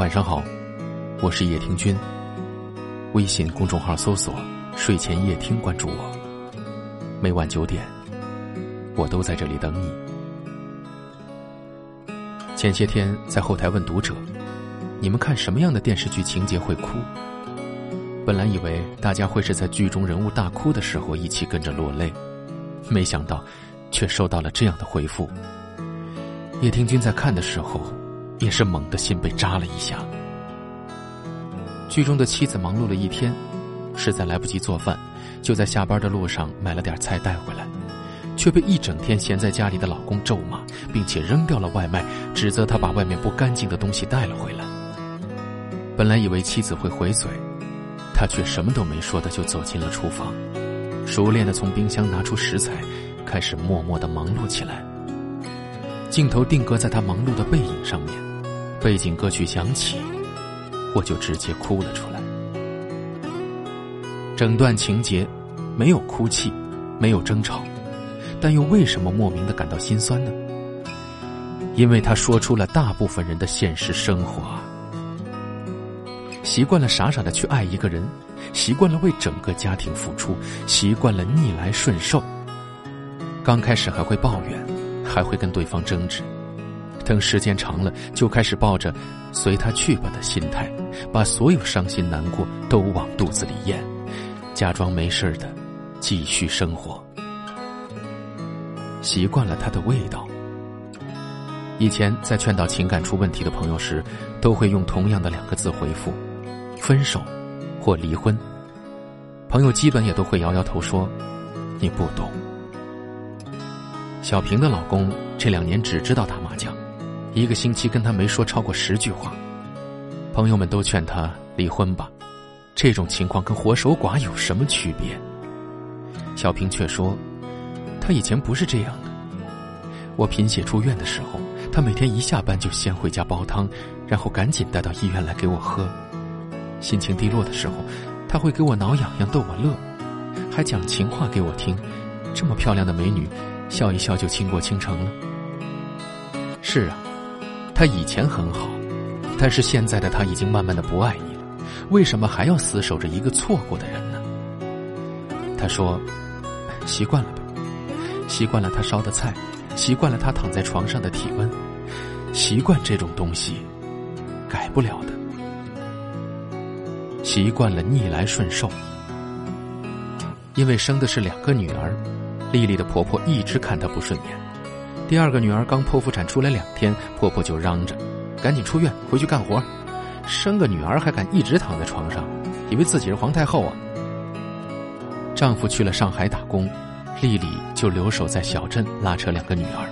晚上好，我是叶听君。微信公众号搜索“睡前夜听”，关注我。每晚九点，我都在这里等你。前些天在后台问读者：“你们看什么样的电视剧情节会哭？”本来以为大家会是在剧中人物大哭的时候一起跟着落泪，没想到却收到了这样的回复。叶听君在看的时候。也是猛的心被扎了一下。剧中的妻子忙碌了一天，实在来不及做饭，就在下班的路上买了点菜带回来，却被一整天闲在家里的老公咒骂，并且扔掉了外卖，指责他把外面不干净的东西带了回来。本来以为妻子会回嘴，他却什么都没说的就走进了厨房，熟练的从冰箱拿出食材，开始默默的忙碌起来。镜头定格在他忙碌的背影上面。背景歌曲响起，我就直接哭了出来。整段情节没有哭泣，没有争吵，但又为什么莫名的感到心酸呢？因为他说出了大部分人的现实生活。习惯了傻傻的去爱一个人，习惯了为整个家庭付出，习惯了逆来顺受。刚开始还会抱怨，还会跟对方争执。等时间长了，就开始抱着“随他去吧”的心态，把所有伤心难过都往肚子里咽，假装没事的继续生活。习惯了他的味道。以前在劝导情感出问题的朋友时，都会用同样的两个字回复：“分手”或“离婚”。朋友基本也都会摇摇头说：“你不懂。”小平的老公这两年只知道打麻将。一个星期跟他没说超过十句话，朋友们都劝他离婚吧，这种情况跟活守寡有什么区别？小平却说，他以前不是这样的。我贫血住院的时候，他每天一下班就先回家煲汤，然后赶紧带到医院来给我喝。心情低落的时候，他会给我挠痒痒逗我乐，还讲情话给我听。这么漂亮的美女，笑一笑就倾国倾城了。是啊。他以前很好，但是现在的他已经慢慢的不爱你了，为什么还要死守着一个错过的人呢？他说：“习惯了呗，习惯了他烧的菜，习惯了他躺在床上的体温，习惯这种东西，改不了的。习惯了逆来顺受，因为生的是两个女儿，丽丽的婆婆一直看她不顺眼。”第二个女儿刚剖腹产出来两天，婆婆就嚷着：“赶紧出院回去干活，生个女儿还敢一直躺在床上，以为自己是皇太后啊！”丈夫去了上海打工，丽丽就留守在小镇拉扯两个女儿。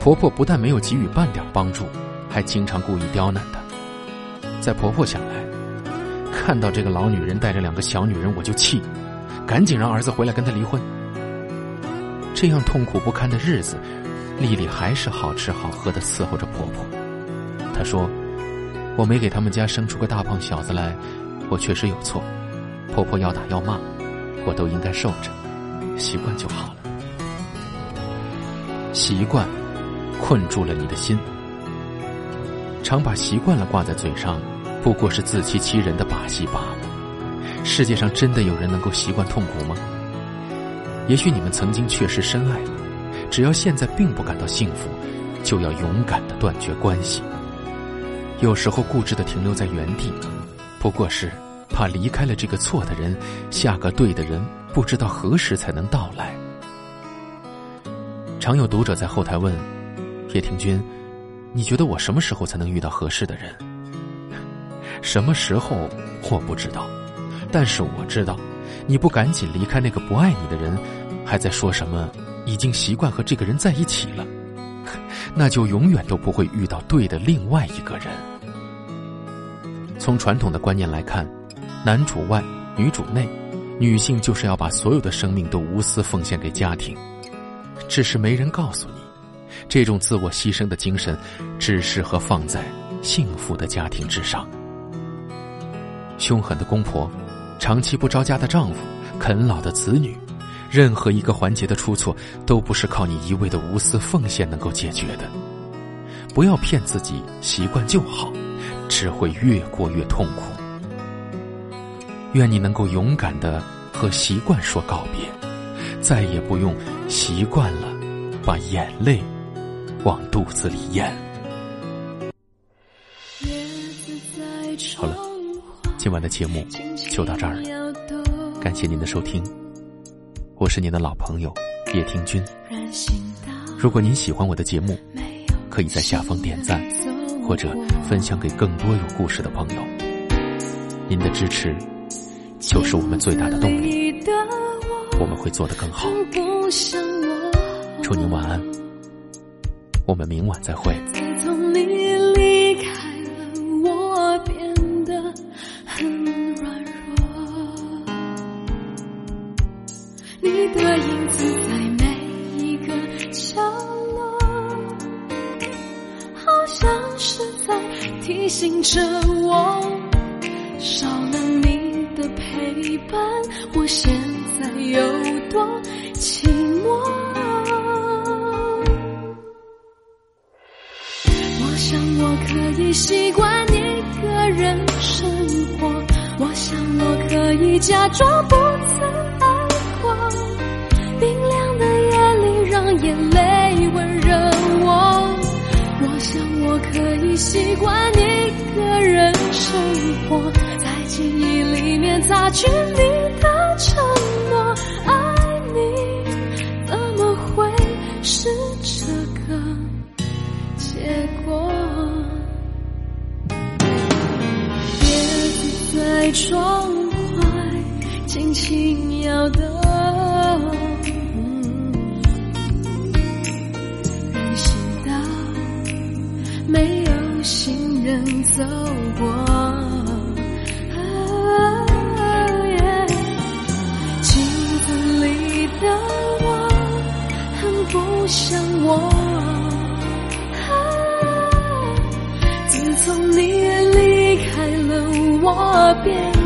婆婆不但没有给予半点帮助，还经常故意刁难她。在婆婆想来，看到这个老女人带着两个小女人，我就气，赶紧让儿子回来跟她离婚。这样痛苦不堪的日子。丽丽还是好吃好喝的伺候着婆婆。她说：“我没给他们家生出个大胖小子来，我确实有错。婆婆要打要骂，我都应该受着，习惯就好了。习惯困住了你的心，常把习惯了挂在嘴上，不过是自欺欺人的把戏罢了。世界上真的有人能够习惯痛苦吗？也许你们曾经确实深爱。”只要现在并不感到幸福，就要勇敢的断绝关系。有时候固执的停留在原地，不过是怕离开了这个错的人，下个对的人不知道何时才能到来。常有读者在后台问：“叶庭君，你觉得我什么时候才能遇到合适的人？” 什么时候我不知道，但是我知道，你不赶紧离开那个不爱你的人，还在说什么？已经习惯和这个人在一起了，那就永远都不会遇到对的另外一个人。从传统的观念来看，男主外女主内，女性就是要把所有的生命都无私奉献给家庭。只是没人告诉你，这种自我牺牲的精神，只适合放在幸福的家庭之上。凶狠的公婆，长期不着家的丈夫，啃老的子女。任何一个环节的出错，都不是靠你一味的无私奉献能够解决的。不要骗自己，习惯就好，只会越过越痛苦。愿你能够勇敢的和习惯说告别，再也不用习惯了把眼泪往肚子里咽。好了，今晚的节目就到这儿了，感谢您的收听，我是您的老朋友叶听君。如果您喜欢我的节目，可以在下方点赞，或者分享给更多有故事的朋友。您的支持就是我们最大的动力，我们会做得更好。祝您晚安，我们明晚再会。很软弱。你的影子在每一个角落，好像是在提醒着我，少了你的陪伴，我现在有多寂寞。我想我可以习惯你一个人生活，我想我可以假装不曾爱过。冰凉的夜里，让眼泪温热我。我想我可以习惯一个人生活，在记忆里面擦去你的承诺。爱你怎么会是在窗外轻轻摇动。人行道没有行人走过，镜子里的我很不像我。自从你，我变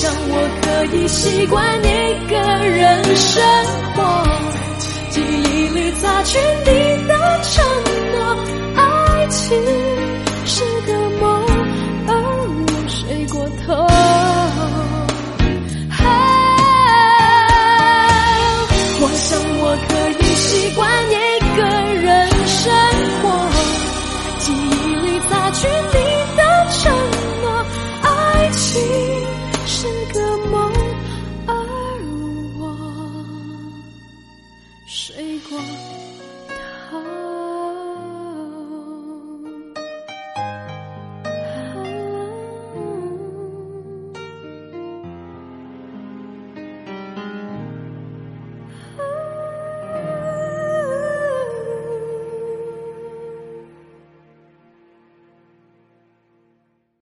想我可以习惯一个人生活记忆里擦去你的承诺爱情是个梦而我睡过头我想我可以习惯一个人生活记忆里擦去你